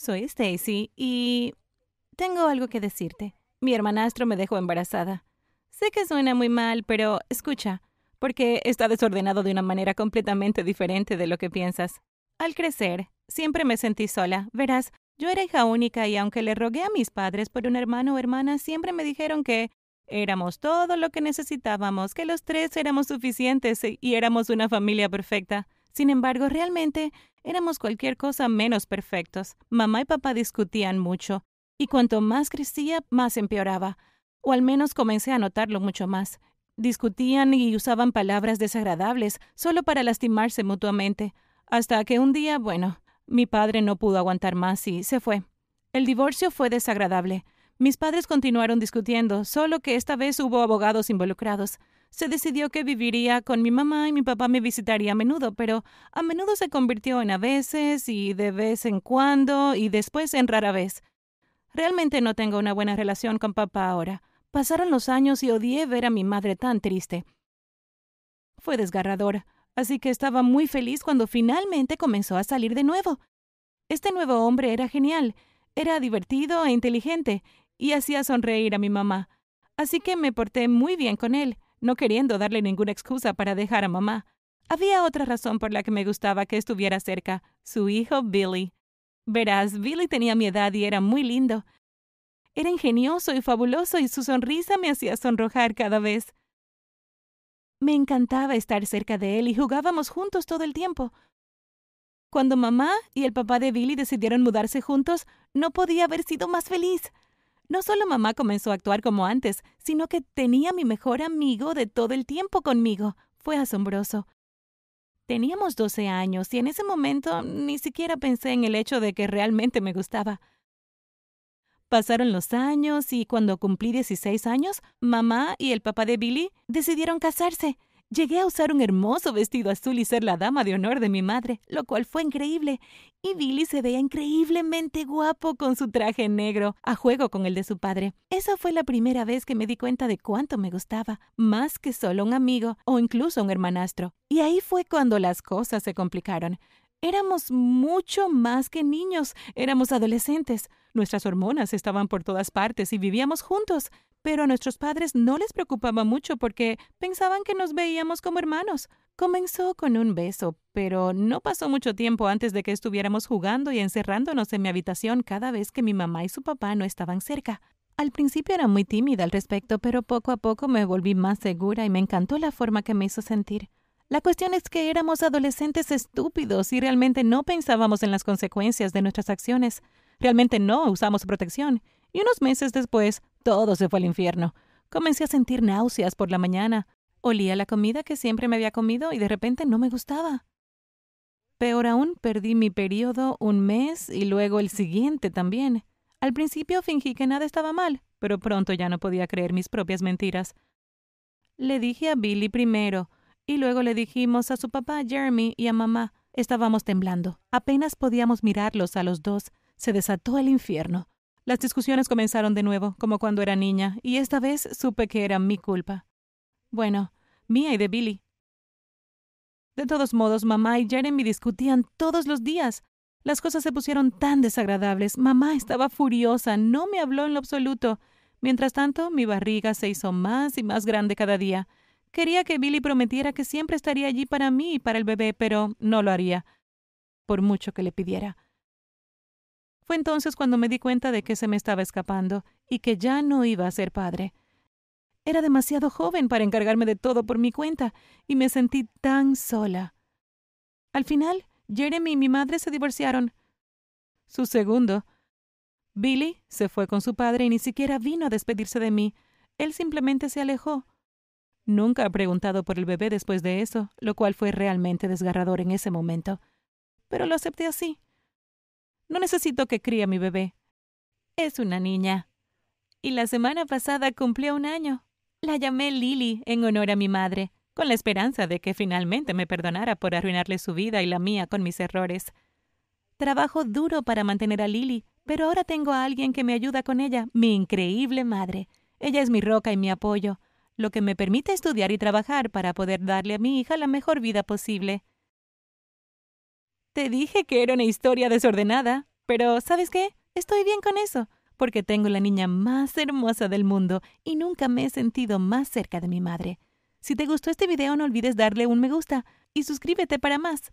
Soy Stacy y tengo algo que decirte. Mi hermanastro me dejó embarazada. Sé que suena muy mal, pero escucha, porque está desordenado de una manera completamente diferente de lo que piensas. Al crecer, siempre me sentí sola. Verás, yo era hija única y aunque le rogué a mis padres por un hermano o hermana, siempre me dijeron que éramos todo lo que necesitábamos, que los tres éramos suficientes y éramos una familia perfecta. Sin embargo, realmente éramos cualquier cosa menos perfectos. Mamá y papá discutían mucho, y cuanto más crecía, más empeoraba, o al menos comencé a notarlo mucho más. Discutían y usaban palabras desagradables solo para lastimarse mutuamente, hasta que un día, bueno, mi padre no pudo aguantar más y se fue. El divorcio fue desagradable. Mis padres continuaron discutiendo, solo que esta vez hubo abogados involucrados. Se decidió que viviría con mi mamá y mi papá me visitaría a menudo, pero a menudo se convirtió en a veces y de vez en cuando y después en rara vez. Realmente no tengo una buena relación con papá ahora. Pasaron los años y odié ver a mi madre tan triste. Fue desgarrador así que estaba muy feliz cuando finalmente comenzó a salir de nuevo. Este nuevo hombre era genial, era divertido e inteligente, y hacía sonreír a mi mamá. Así que me porté muy bien con él, no queriendo darle ninguna excusa para dejar a mamá. Había otra razón por la que me gustaba que estuviera cerca, su hijo Billy. Verás, Billy tenía mi edad y era muy lindo. Era ingenioso y fabuloso y su sonrisa me hacía sonrojar cada vez. Me encantaba estar cerca de él y jugábamos juntos todo el tiempo. Cuando mamá y el papá de Billy decidieron mudarse juntos, no podía haber sido más feliz. No solo mamá comenzó a actuar como antes, sino que tenía mi mejor amigo de todo el tiempo conmigo. Fue asombroso. Teníamos doce años y en ese momento ni siquiera pensé en el hecho de que realmente me gustaba. Pasaron los años y cuando cumplí 16 años, mamá y el papá de Billy decidieron casarse. Llegué a usar un hermoso vestido azul y ser la dama de honor de mi madre, lo cual fue increíble. Y Billy se veía increíblemente guapo con su traje negro, a juego con el de su padre. Esa fue la primera vez que me di cuenta de cuánto me gustaba, más que solo un amigo o incluso un hermanastro. Y ahí fue cuando las cosas se complicaron. Éramos mucho más que niños, éramos adolescentes. Nuestras hormonas estaban por todas partes y vivíamos juntos, pero a nuestros padres no les preocupaba mucho porque pensaban que nos veíamos como hermanos. Comenzó con un beso, pero no pasó mucho tiempo antes de que estuviéramos jugando y encerrándonos en mi habitación cada vez que mi mamá y su papá no estaban cerca. Al principio era muy tímida al respecto, pero poco a poco me volví más segura y me encantó la forma que me hizo sentir. La cuestión es que éramos adolescentes estúpidos y realmente no pensábamos en las consecuencias de nuestras acciones. Realmente no usamos protección. Y unos meses después, todo se fue al infierno. Comencé a sentir náuseas por la mañana. Olía la comida que siempre me había comido y de repente no me gustaba. Peor aún, perdí mi periodo un mes y luego el siguiente también. Al principio fingí que nada estaba mal, pero pronto ya no podía creer mis propias mentiras. Le dije a Billy primero, y luego le dijimos a su papá Jeremy y a mamá. Estábamos temblando. Apenas podíamos mirarlos a los dos. Se desató el infierno. Las discusiones comenzaron de nuevo, como cuando era niña, y esta vez supe que era mi culpa. Bueno, mía y de Billy. De todos modos, mamá y Jeremy discutían todos los días. Las cosas se pusieron tan desagradables. Mamá estaba furiosa, no me habló en lo absoluto. Mientras tanto, mi barriga se hizo más y más grande cada día. Quería que Billy prometiera que siempre estaría allí para mí y para el bebé, pero no lo haría, por mucho que le pidiera. Fue entonces cuando me di cuenta de que se me estaba escapando y que ya no iba a ser padre. Era demasiado joven para encargarme de todo por mi cuenta y me sentí tan sola. Al final, Jeremy y mi madre se divorciaron. Su segundo, Billy, se fue con su padre y ni siquiera vino a despedirse de mí. Él simplemente se alejó. Nunca ha preguntado por el bebé después de eso, lo cual fue realmente desgarrador en ese momento. Pero lo acepté así. No necesito que críe a mi bebé. Es una niña. Y la semana pasada cumplió un año. La llamé Lily en honor a mi madre, con la esperanza de que finalmente me perdonara por arruinarle su vida y la mía con mis errores. Trabajo duro para mantener a Lily, pero ahora tengo a alguien que me ayuda con ella, mi increíble madre. Ella es mi roca y mi apoyo lo que me permite estudiar y trabajar para poder darle a mi hija la mejor vida posible. Te dije que era una historia desordenada, Pero, ¿sabes qué? Estoy bien con eso, porque tengo la niña más hermosa del mundo y nunca me he sentido más cerca de mi madre. Si te gustó este video no olvides darle un me gusta y suscríbete para más.